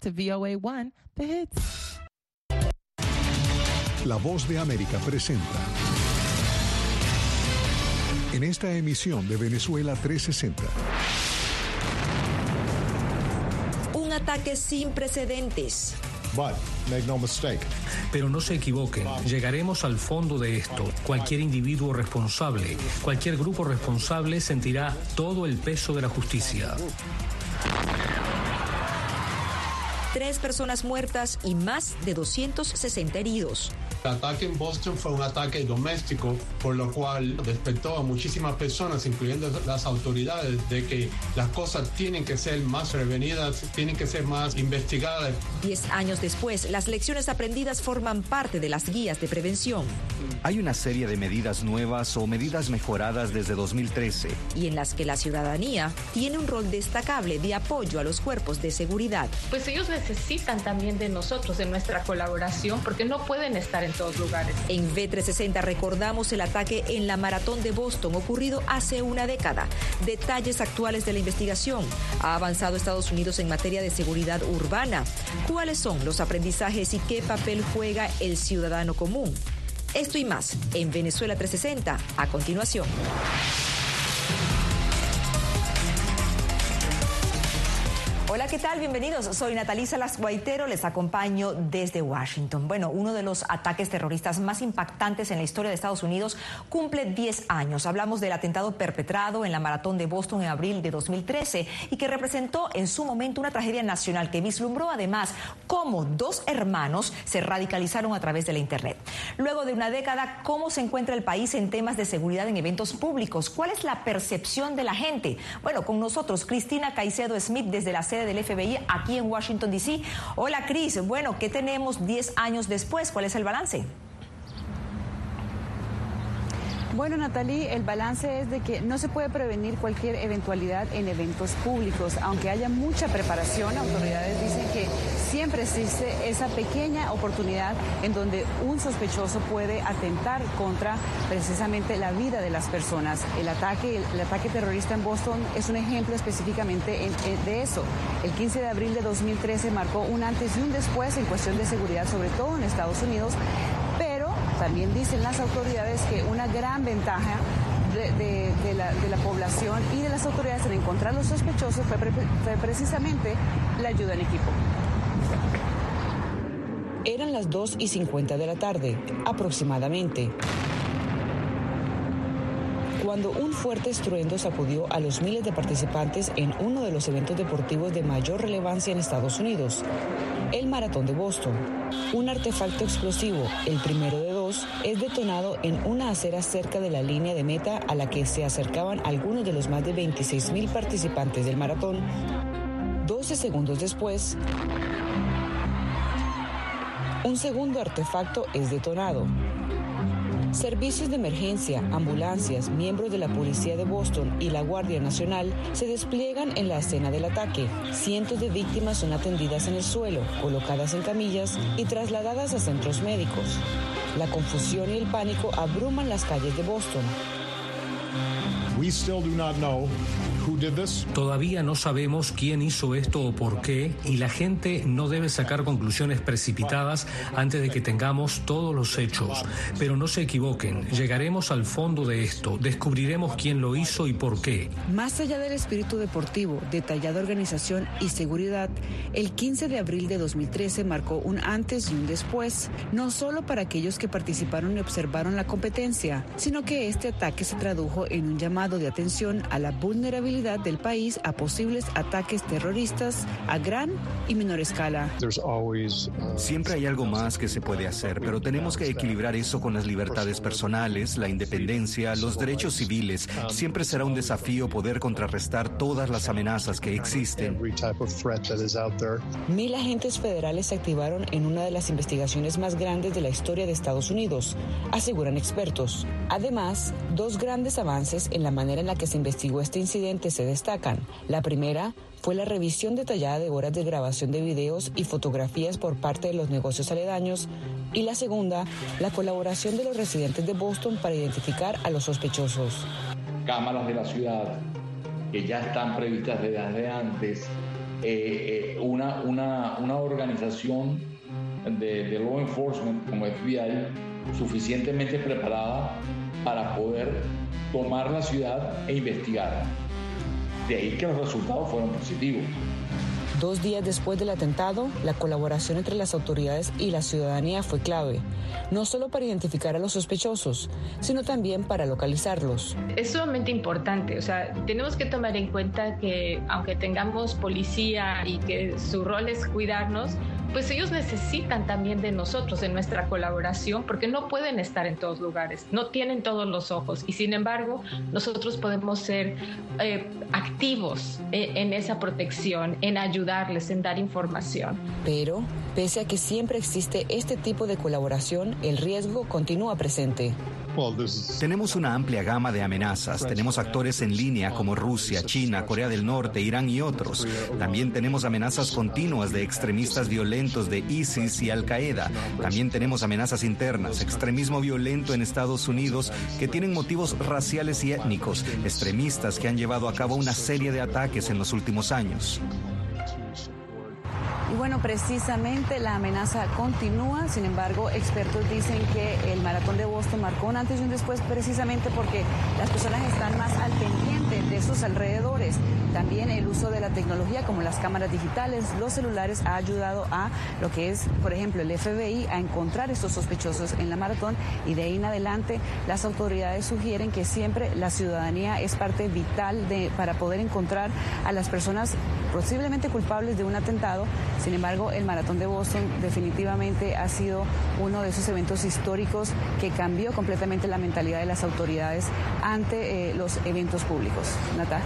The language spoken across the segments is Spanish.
to VOA1 The Hits. La voz de América presenta. En esta emisión de Venezuela 360. Un ataque sin precedentes. But make no mistake. Pero no se equivoquen, llegaremos al fondo de esto. Cualquier individuo responsable, cualquier grupo responsable sentirá todo el peso de la justicia. Tres personas muertas y más de 260 heridos. El ataque en Boston fue un ataque doméstico, por lo cual despertó a muchísimas personas, incluyendo las autoridades, de que las cosas tienen que ser más prevenidas, tienen que ser más investigadas. Diez años después, las lecciones aprendidas forman parte de las guías de prevención. Hay una serie de medidas nuevas o medidas mejoradas desde 2013. Y en las que la ciudadanía tiene un rol destacable de apoyo a los cuerpos de seguridad. Pues ellos necesitan también de nosotros, de nuestra colaboración, porque no pueden estar en En B360 recordamos el ataque en la maratón de Boston ocurrido hace una década. Detalles actuales de la investigación. ¿Ha avanzado Estados Unidos en materia de seguridad urbana? ¿Cuáles son los aprendizajes y qué papel juega el ciudadano común? Esto y más en Venezuela 360 a continuación. Hola, ¿qué tal? Bienvenidos. Soy Natalisa Las Guaitero, les acompaño desde Washington. Bueno, uno de los ataques terroristas más impactantes en la historia de Estados Unidos cumple 10 años. Hablamos del atentado perpetrado en la maratón de Boston en abril de 2013 y que representó en su momento una tragedia nacional que vislumbró además cómo dos hermanos se radicalizaron a través de la Internet. Luego de una década, ¿cómo se encuentra el país en temas de seguridad en eventos públicos? ¿Cuál es la percepción de la gente? Bueno, con nosotros Cristina Caicedo Smith desde la sede del FBI aquí en Washington, D.C. Hola, Cris. Bueno, ¿qué tenemos 10 años después? ¿Cuál es el balance? Bueno, Natalie, el balance es de que no se puede prevenir cualquier eventualidad en eventos públicos. Aunque haya mucha preparación, autoridades dicen que siempre existe esa pequeña oportunidad en donde un sospechoso puede atentar contra precisamente la vida de las personas. El ataque, el, ataque terrorista en Boston es un ejemplo específicamente de eso. El 15 de abril de 2013 marcó un antes y un después en cuestión de seguridad, sobre todo en Estados Unidos, también dicen las autoridades que una gran ventaja de, la, población y de las autoridades en encontrar los sospechosos fue, fue precisamente la ayuda en equipo. Eran las 2 y 50 de la tarde, aproximadamente cuando un fuerte estruendo sacudió a los miles de participantes en uno de los eventos deportivos de mayor relevancia en Estados Unidos, el Maratón de Boston. Un artefacto explosivo, el primero de es detonado en una acera cerca de la línea de meta a la que se acercaban algunos de los más de 26 mil participantes del maratón. 12 segundos después, un segundo artefacto es detonado. Servicios de emergencia, ambulancias, miembros de la Policía de Boston y la Guardia Nacional se despliegan en la escena del ataque. Cientos de víctimas son atendidas en el suelo, colocadas en camillas y trasladadas a centros médicos. La confusión y el pánico abruman las calles de Boston. Todavía no sabemos quién hizo esto o por qué y la gente no debe sacar conclusiones precipitadas antes de que tengamos todos los hechos. Pero no se equivoquen, llegaremos al fondo de esto, descubriremos quién lo hizo y por qué. Más allá del espíritu deportivo, detallada organización y seguridad, el 15 de abril de 2013 marcó un antes y un después, no solo para aquellos que participaron y observaron la competencia, sino que este ataque se tradujo en un llamado de atención a la vulnerabilidad del país a posibles ataques terroristas a gran y menor escala. Siempre hay algo más que se puede hacer, pero tenemos que equilibrar eso con las libertades personales, la independencia, los derechos civiles. Siempre será un desafío poder contrarrestar todas las amenazas que existen. Mil agentes federales se activaron en una de las investigaciones más grandes de la historia de Estados Unidos, aseguran expertos. Además, dos grandes avances en la manera en la que se investigó este incidente se destacan. La primera fue la revisión detallada de horas de grabación de videos y fotografías por parte de los negocios aledaños y la segunda, la colaboración de los residentes de Boston para identificar a los sospechosos. Cámaras de la ciudad que ya están previstas desde antes eh, una, una, una, organización de, de law enforcement como FBI suficientemente preparada para poder tomar la ciudad e investigar. De ahí que los resultados fueron positivos. Dos días después del atentado, la colaboración entre las autoridades y la ciudadanía fue clave, no solo para identificar a los sospechosos, sino también para localizarlos. Es sumamente importante, o sea, tenemos que tomar en cuenta que aunque tengamos policía y que su rol es cuidarnos, pues ellos necesitan también de nosotros, de nuestra colaboración, porque no pueden estar en todos lugares, no tienen todos los ojos y sin embargo nosotros podemos ser eh, activos en, en esa protección, en ayudarles, en dar información. Pero, pese a que siempre existe este tipo de colaboración, el riesgo continúa presente. Tenemos una amplia gama de amenazas. Tenemos actores en línea como Rusia, China, Corea del Norte, Irán y otros. También tenemos amenazas continuas de extremistas violentos de ISIS y Al Qaeda. También tenemos amenazas internas, extremismo violento en Estados Unidos que tienen motivos raciales y étnicos, extremistas que han llevado a cabo una serie de ataques en los últimos años. Y bueno, precisamente la amenaza continúa, sin embargo, expertos dicen que el maratón de Boston marcó un antes y un después precisamente porque las personas están más al de sus alrededores. También el uso de la tecnología como las cámaras digitales, los celulares ha ayudado a lo que es, por ejemplo, el FBI a encontrar estos sospechosos en la maratón y de ahí en adelante las autoridades sugieren que siempre la ciudadanía es parte vital de, para poder encontrar a las personas posiblemente culpables de un atentado sin embargo, el Maratón de Boston definitivamente ha sido uno de esos eventos históricos que cambió completamente la mentalidad de las autoridades ante eh, los eventos públicos. Nata.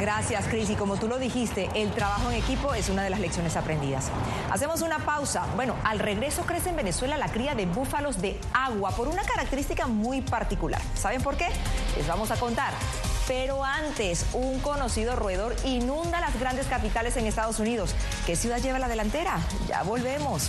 Gracias, Cris. Y como tú lo dijiste, el trabajo en equipo es una de las lecciones aprendidas. Hacemos una pausa. Bueno, al regreso crece en Venezuela la cría de búfalos de agua por una característica muy particular. ¿Saben por qué? Les vamos a contar. Pero antes, un conocido roedor inunda las grandes capitales en Estados Unidos. ¿Qué ciudad lleva la delantera? Ya volvemos.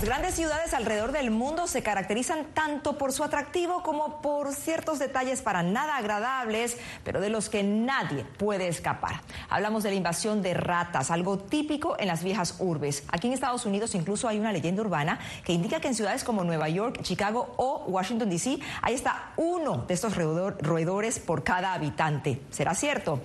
Las grandes ciudades alrededor del mundo se caracterizan tanto por su atractivo como por ciertos detalles para nada agradables, pero de los que nadie puede escapar. Hablamos de la invasión de ratas, algo típico en las viejas urbes. Aquí en Estados Unidos incluso hay una leyenda urbana que indica que en ciudades como Nueva York, Chicago o Washington, D.C. hay hasta uno de estos roedores por cada habitante. ¿Será cierto?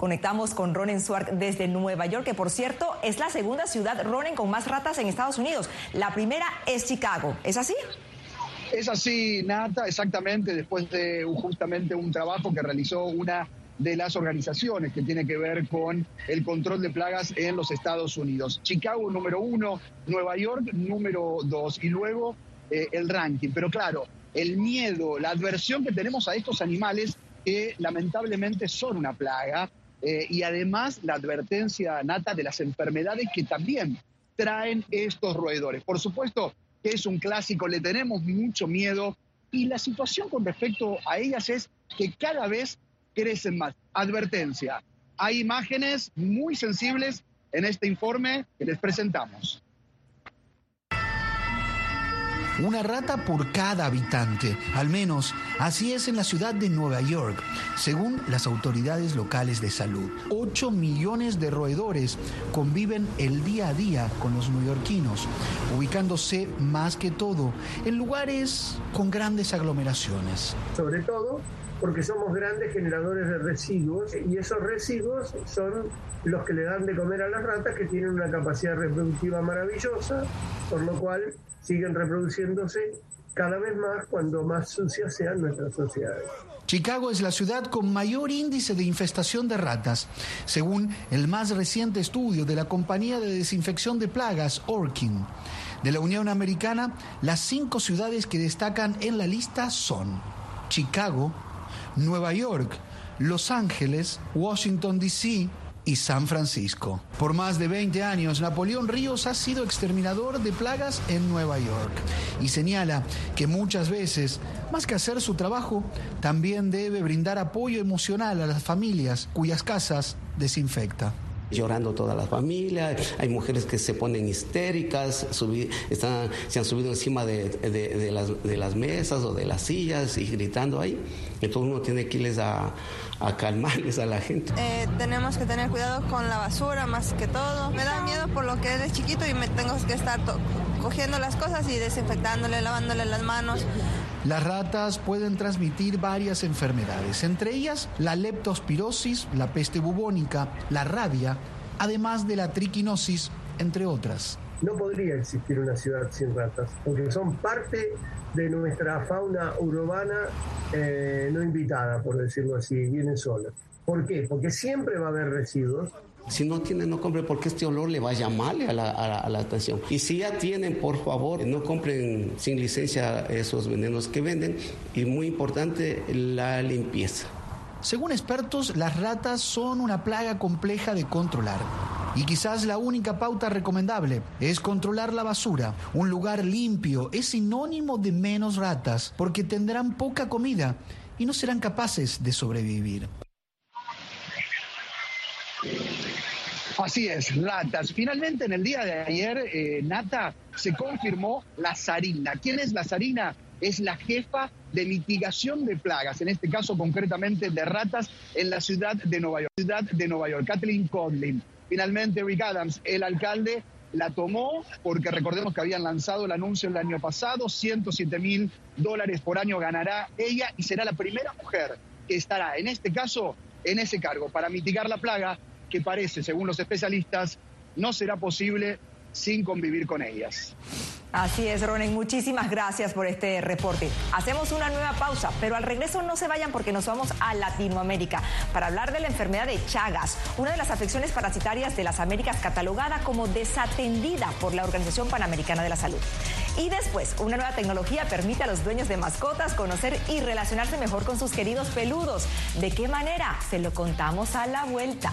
Conectamos con Ronen Swark desde Nueva York, que por cierto es la segunda ciudad, Ronen, con más ratas en Estados Unidos. La primera es Chicago. ¿Es así? Es así, Nata, exactamente, después de justamente un trabajo que realizó una de las organizaciones que tiene que ver con el control de plagas en los Estados Unidos. Chicago número uno, Nueva York número dos y luego eh, el ranking. Pero claro, el miedo, la adversión que tenemos a estos animales que lamentablemente son una plaga eh, y además la advertencia nata de las enfermedades que también traen estos roedores. Por supuesto que es un clásico, le tenemos mucho miedo y la situación con respecto a ellas es que cada vez crecen más. Advertencia, hay imágenes muy sensibles en este informe que les presentamos. Una rata por cada habitante, al menos así es en la ciudad de Nueva York, según las autoridades locales de salud. 8 millones de roedores conviven el día a día con los neoyorquinos, ubicándose más que todo en lugares con grandes aglomeraciones. Sobre todo porque somos grandes generadores de residuos y esos residuos son los que le dan de comer a las ratas que tienen una capacidad reproductiva maravillosa, por lo cual siguen reproduciéndose cada vez más cuando más sucias sean nuestras sociedades. Chicago es la ciudad con mayor índice de infestación de ratas, según el más reciente estudio de la compañía de desinfección de plagas, Orkin. De la Unión Americana, las cinco ciudades que destacan en la lista son Chicago, Nueva York, Los Ángeles, Washington, D.C., y San Francisco. Por más de 20 años, Napoleón Ríos ha sido exterminador de plagas en Nueva York y señala que muchas veces, más que hacer su trabajo, también debe brindar apoyo emocional a las familias cuyas casas desinfecta llorando toda la familia, hay mujeres que se ponen histéricas, están, se han subido encima de, las, de, las, mesas o de las sillas y gritando ahí. Entonces uno tiene que irles a, a calmarles a la gente. Eh, tenemos que tener cuidado con la basura más que todo. Me da miedo por lo que eres chiquito y me tengo que estar cogiendo las cosas y desinfectándole, lavándole las manos. Las ratas pueden transmitir varias enfermedades, entre ellas la leptospirosis, la peste bubónica, la rabia, además de la triquinosis, entre otras. No podría existir una ciudad sin ratas, porque son parte de nuestra fauna urbana eh, no invitada, por decirlo así, vienen solas. ¿Por qué? Porque siempre va a haber residuos si no tienen, no compren porque este olor le va a llamarle a la, a, la, atención. Y si ya tienen, por favor, no compren sin licencia esos venenos que venden. Y muy importante, la limpieza. Según expertos, las ratas son una plaga compleja de controlar. Y quizás la única pauta recomendable es controlar la basura. Un lugar limpio es sinónimo de menos ratas porque tendrán poca comida y no serán capaces de sobrevivir. Así es, ratas. Finalmente, en el día de ayer, eh, Nata, se confirmó la Sarina. ¿Quién es la Sarina? Es la jefa de mitigación de plagas, en este caso concretamente de ratas en la ciudad de Nueva York. Ciudad de Nueva York, Kathleen Conlin. Finalmente, Rick Adams, el alcalde, la tomó porque recordemos que habían lanzado el anuncio el año pasado, 107 mil dólares por año ganará ella y será la primera mujer que estará, en este caso, en ese cargo para mitigar la plaga que parece, según los especialistas, no será posible sin convivir con ellas. Así es, Ronen, muchísimas gracias por este reporte. Hacemos una nueva pausa, pero al regreso no se vayan porque nos vamos a Latinoamérica para hablar de la enfermedad de Chagas, una de las afecciones parasitarias de las Américas catalogada como desatendida por la Organización Panamericana de la Salud. Y después, una nueva tecnología permite a los dueños de mascotas conocer y relacionarse mejor con sus queridos peludos. ¿De qué manera? Se lo contamos a la vuelta.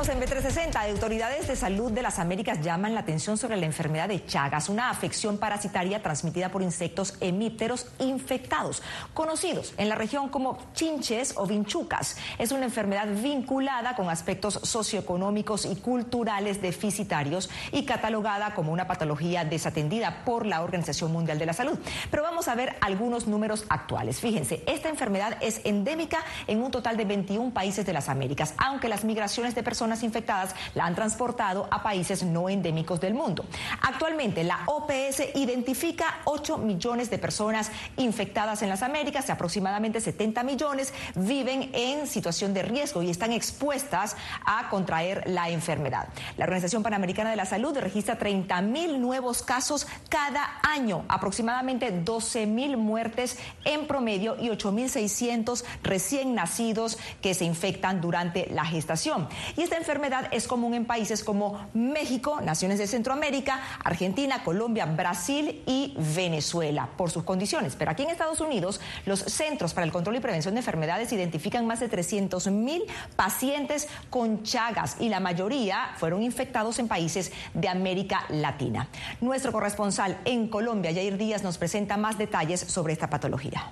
En B360. Autoridades de salud de las Américas llaman la atención sobre la enfermedad de Chagas, una afección parasitaria transmitida por insectos hemípteros infectados, conocidos en la región como chinches o vinchucas. Es una enfermedad vinculada con aspectos socioeconómicos y culturales deficitarios y catalogada como una patología desatendida por la Organización Mundial de la Salud. Pero vamos a ver algunos números actuales. Fíjense, esta enfermedad es endémica en un total de 21 países de las Américas, aunque las migraciones de personas infectadas la han transportado a países no endémicos del mundo. Actualmente, la OPS identifica 8 millones de personas infectadas en las Américas, aproximadamente 70 millones viven en situación de riesgo y están expuestas a contraer la enfermedad. La Organización Panamericana de la Salud registra 30 mil nuevos casos cada año, aproximadamente 12 mil muertes en promedio y 8.600 recién nacidos que se infectan durante la gestación. Y esta enfermedad es común en países como México, naciones de Centroamérica, Argentina, Colombia, Brasil y Venezuela por sus condiciones. Pero aquí en Estados Unidos, los Centros para el Control y Prevención de Enfermedades identifican más de 300 mil pacientes con Chagas y la mayoría fueron infectados en países de América Latina. Nuestro corresponsal en Colombia, Jair Díaz, nos presenta más detalles sobre esta patología.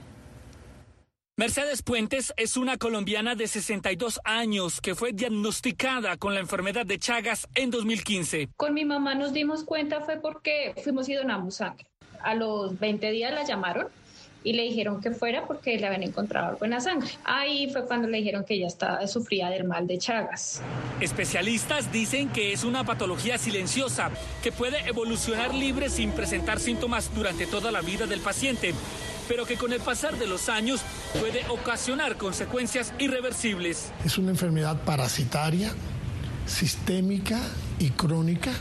Mercedes Puentes es una colombiana de 62 años que fue diagnosticada con la enfermedad de Chagas en 2015. Con mi mamá nos dimos cuenta fue porque fuimos y donamos sangre. A los 20 días la llamaron y le dijeron que fuera porque le habían encontrado algo en la sangre. Ahí fue cuando le dijeron que ella estaba, sufría del mal de Chagas. Especialistas dicen que es una patología silenciosa que puede evolucionar libre sin presentar síntomas durante toda la vida del paciente pero que con el pasar de los años puede ocasionar consecuencias irreversibles. Es una enfermedad parasitaria, sistémica y crónica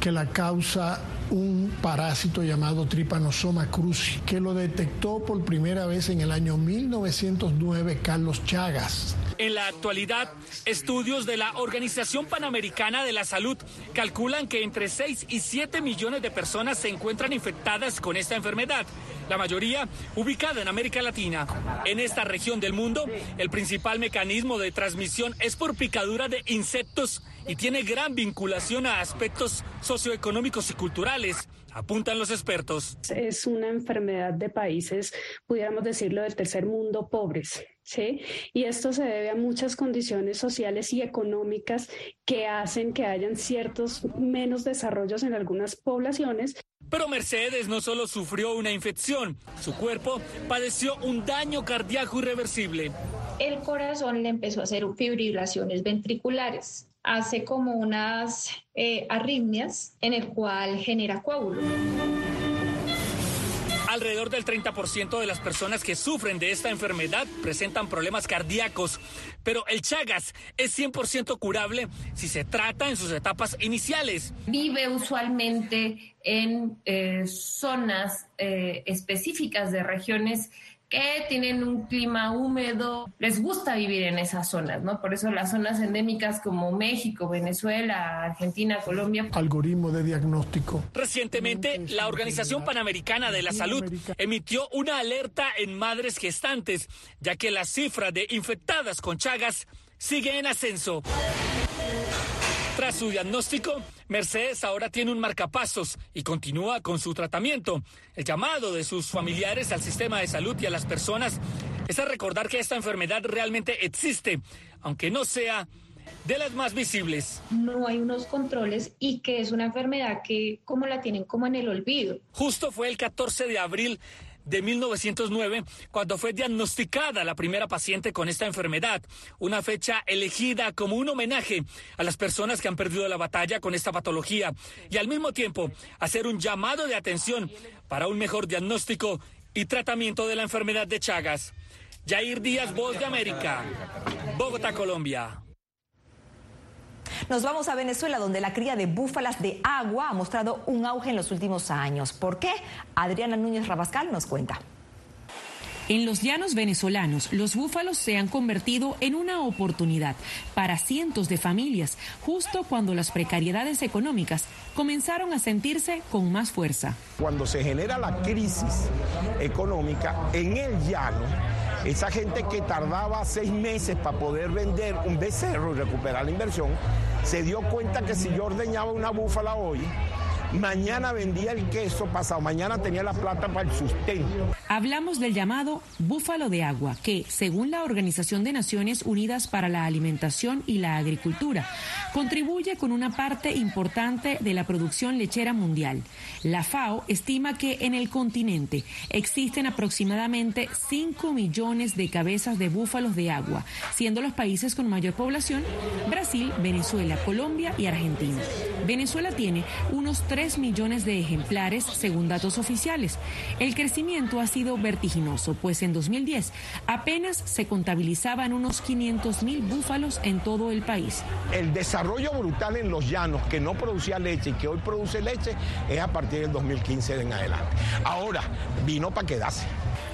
que la causa un parásito llamado Trypanosoma cruzi, que lo detectó por primera vez en el año 1909 Carlos Chagas. En la actualidad, estudios de la Organización Panamericana de la Salud calculan que entre 6 y 7 millones de personas se encuentran infectadas con esta enfermedad, la mayoría ubicada en América Latina. En esta región del mundo, el principal mecanismo de transmisión es por picadura de insectos y tiene gran vinculación a aspectos socioeconómicos y culturales apuntan los expertos. Es una enfermedad de países, pudiéramos decirlo, del tercer mundo pobres. ¿Sí? Y esto se debe a muchas condiciones sociales y económicas que hacen que hayan ciertos menos desarrollos en algunas poblaciones. Pero Mercedes no solo sufrió una infección, su cuerpo padeció un daño cardíaco irreversible. El corazón le empezó a hacer fibrilaciones ventriculares hace como unas eh, arritmias en el cual genera coágulo. Alrededor del 30% de las personas que sufren de esta enfermedad presentan problemas cardíacos, pero el Chagas es 100% curable si se trata en sus etapas iniciales. Vive usualmente en eh, zonas eh, específicas de regiones que tienen un clima húmedo, les gusta vivir en esas zonas, ¿no? Por eso las zonas endémicas como México, Venezuela, Argentina, Colombia. Algoritmo de diagnóstico. Recientemente, la Organización Panamericana de la Salud emitió una alerta en madres gestantes, ya que la cifra de infectadas con Chagas sigue en ascenso. Tras su diagnóstico, Mercedes ahora tiene un marcapasos y continúa con su tratamiento. El llamado de sus familiares al sistema de salud y a las personas es a recordar que esta enfermedad realmente existe, aunque no sea de las más visibles. No hay unos controles y que es una enfermedad que como la tienen como en el olvido. Justo fue el 14 de abril de 1909, cuando fue diagnosticada la primera paciente con esta enfermedad, una fecha elegida como un homenaje a las personas que han perdido la batalla con esta patología y al mismo tiempo hacer un llamado de atención para un mejor diagnóstico y tratamiento de la enfermedad de Chagas. Jair Díaz, Voz de América, Bogotá, Colombia. Nos vamos a Venezuela, donde la cría de búfalas de agua ha mostrado un auge en los últimos años. ¿Por qué? Adriana Núñez Rabascal nos cuenta. En los llanos venezolanos, los búfalos se han convertido en una oportunidad para cientos de familias, justo cuando las precariedades económicas comenzaron a sentirse con más fuerza. Cuando se genera la crisis económica en el llano, esa gente que tardaba seis meses para poder vender un becerro y recuperar la inversión, se dio cuenta que si yo ordeñaba una búfala hoy, mañana vendía el queso, pasado mañana tenía la plata para el sustento. Hablamos del llamado búfalo de agua, que, según la Organización de Naciones Unidas para la Alimentación y la Agricultura, contribuye con una parte importante de la producción lechera mundial. La FAO estima que en el continente existen aproximadamente 5 millones de cabezas de búfalos de agua, siendo los países con mayor población Brasil, Venezuela, Colombia y Argentina. Venezuela tiene unos 3 millones de ejemplares según datos oficiales. El crecimiento ha sido vertiginoso, pues en 2010 apenas se contabilizaban unos 500 mil búfalos en todo el país. El desarrollo brutal en los llanos que no producía leche y que hoy produce leche es a partir del 2015 en adelante. Ahora, vino para quedarse.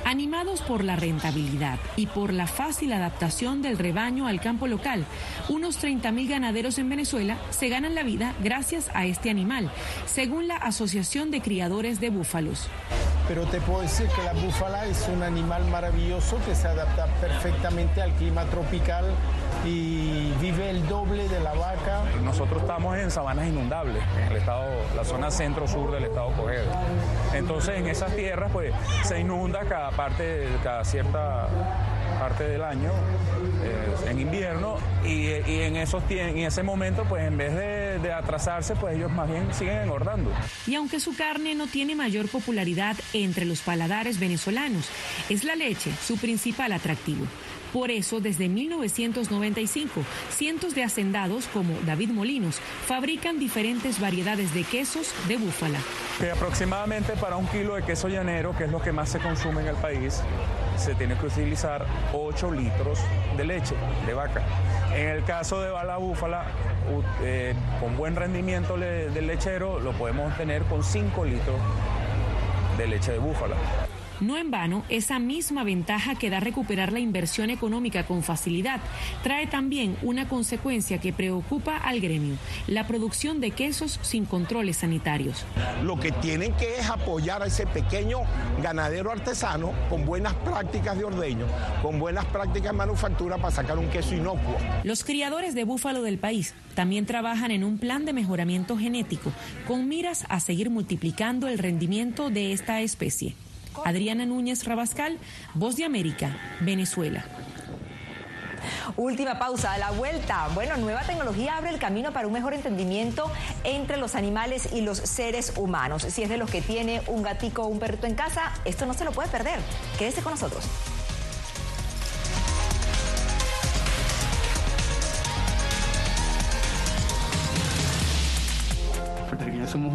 Animados por la rentabilidad y por la fácil adaptación del rebaño al campo local, unos 30.000 ganaderos en Venezuela se ganan la vida gracias a este animal, según la Asociación de Criadores de Búfalos. Pero te puedo decir que la búfala es un animal maravilloso que se adapta perfectamente al clima tropical y vive el doble de la vaca. Nosotros estamos en sabanas inundables, en el estado, la zona centro-sur del estado Cojedo. Entonces en esas tierras pues se inunda cada parte, cada cierta parte del año eh, en invierno y, en esos en ese momento pues en vez de, de, atrasarse pues ellos más bien siguen engordando. Y aunque su carne no tiene mayor popularidad entre los paladares venezolanos, es la leche su principal atractivo. Por eso, desde 1995, cientos de hacendados como David Molinos fabrican diferentes variedades de quesos de búfala. Que aproximadamente para un kilo de queso llanero, que es lo que más se consume en el país, se tiene que utilizar 8 litros de leche de vaca. En el caso de la búfala, eh, con buen rendimiento del lechero, lo podemos tener con 5 litros de leche de búfala. No en vano, esa misma ventaja que da recuperar la inversión económica con facilidad trae también una consecuencia que preocupa al gremio, la producción de quesos sin controles sanitarios. Lo que tienen que es apoyar a ese pequeño ganadero artesano con buenas prácticas de ordeño, con buenas prácticas de manufactura para sacar un queso inocuo. Los criadores de búfalo del país también trabajan en un plan de mejoramiento genético con miras a seguir multiplicando el rendimiento de esta especie. Adriana Núñez Rabascal, Voz de América, Venezuela. Última pausa, a la vuelta. Bueno, nueva tecnología abre el camino para un mejor entendimiento entre los animales y los seres humanos. Si es de los que tiene un gatico o un perrito en casa, esto no se lo puede perder. Quédese con nosotros. somos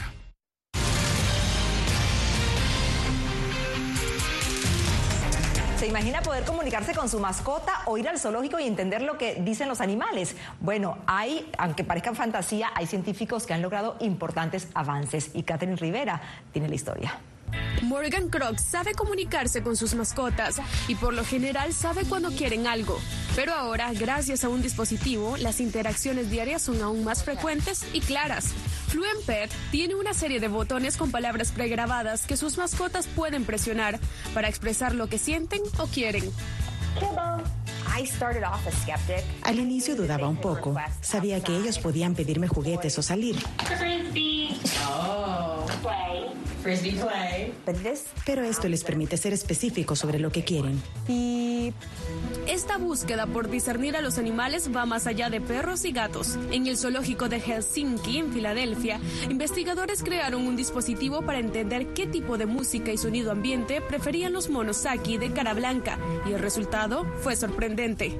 ¿Se imagina poder comunicarse con su mascota o ir al zoológico y entender lo que dicen los animales? Bueno, hay, aunque parezca fantasía, hay científicos que han logrado importantes avances y Catherine Rivera tiene la historia. Morgan Croc sabe comunicarse con sus mascotas y por lo general sabe cuando quieren algo. Pero ahora, gracias a un dispositivo, las interacciones diarias son aún más frecuentes y claras. Fluent Pet tiene una serie de botones con palabras pregrabadas que sus mascotas pueden presionar para expresar lo que sienten o quieren. Al inicio dudaba un poco. Sabía que ellos podían pedirme juguetes o salir. Pero esto les permite ser específicos sobre lo que quieren. Y esta búsqueda por discernir a los animales va más allá de perros y gatos. En el zoológico de Helsinki, en Filadelfia, investigadores crearon un dispositivo para entender qué tipo de música y sonido ambiente preferían los monos Saki de cara blanca, y el resultado fue sorprendente.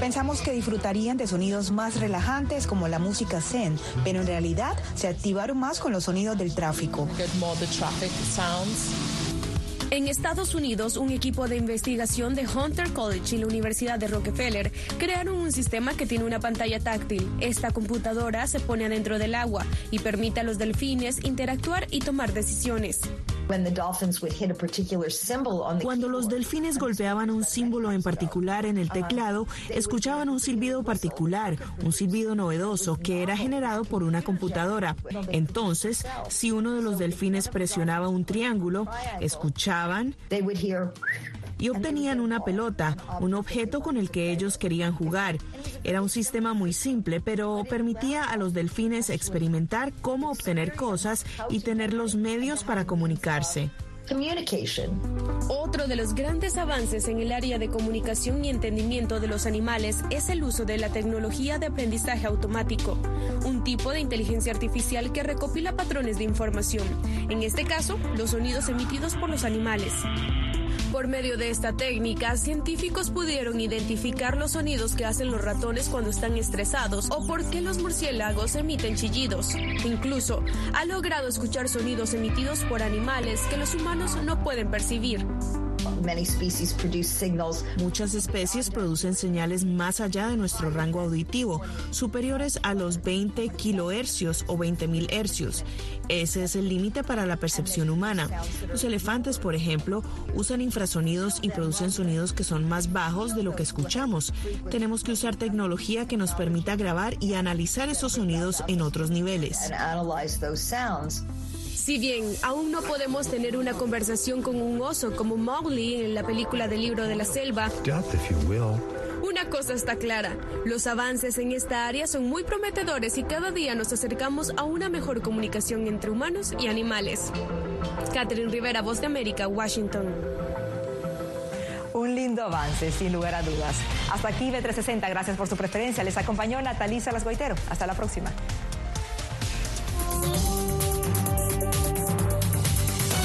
Pensamos que disfrutarían de sonidos más relajantes como la música zen, pero en realidad se activaron más con los sonidos del tráfico. En Estados Unidos, un equipo de investigación de Hunter College y la Universidad de Rockefeller crearon un sistema que tiene una pantalla táctil. Esta computadora se pone adentro del agua y permite a los delfines interactuar y tomar decisiones. Cuando los delfines golpeaban un símbolo en particular en el teclado, escuchaban un silbido particular, un silbido novedoso que era generado por una computadora. Entonces, si uno de los delfines presionaba un triángulo, escuchaban y obtenían una pelota, un objeto con el que ellos querían jugar. Era un sistema muy simple, pero permitía a los delfines experimentar cómo obtener cosas y tener los medios para comunicarse. Otro de los grandes avances en el área de comunicación y entendimiento de los animales es el uso de la tecnología de aprendizaje automático, un tipo de inteligencia artificial que recopila patrones de información, en este caso, los sonidos emitidos por los animales. Por medio de esta técnica, científicos pudieron identificar los sonidos que hacen los ratones cuando están estresados o por qué los murciélagos emiten chillidos. Incluso ha logrado escuchar sonidos emitidos por animales que los humanos no pueden percibir. Muchas especies producen señales más allá de nuestro rango auditivo, superiores a los 20 kilohercios o 20.000 hercios. Ese es el límite para la percepción humana. Los elefantes, por ejemplo, usan infrasonidos y producen sonidos que son más bajos de lo que escuchamos. Tenemos que usar tecnología que nos permita grabar y analizar esos sonidos en otros niveles. Si bien aún no podemos tener una conversación con un oso como Mowgli en la película del libro de la selva, una cosa está clara, los avances en esta área son muy prometedores y cada día nos acercamos a una mejor comunicación entre humanos y animales. Catherine Rivera, Voz de América, Washington. Un lindo avance, sin lugar a dudas. Hasta aquí B360, gracias por su preferencia. Les acompañó Natalisa Las Hasta la próxima.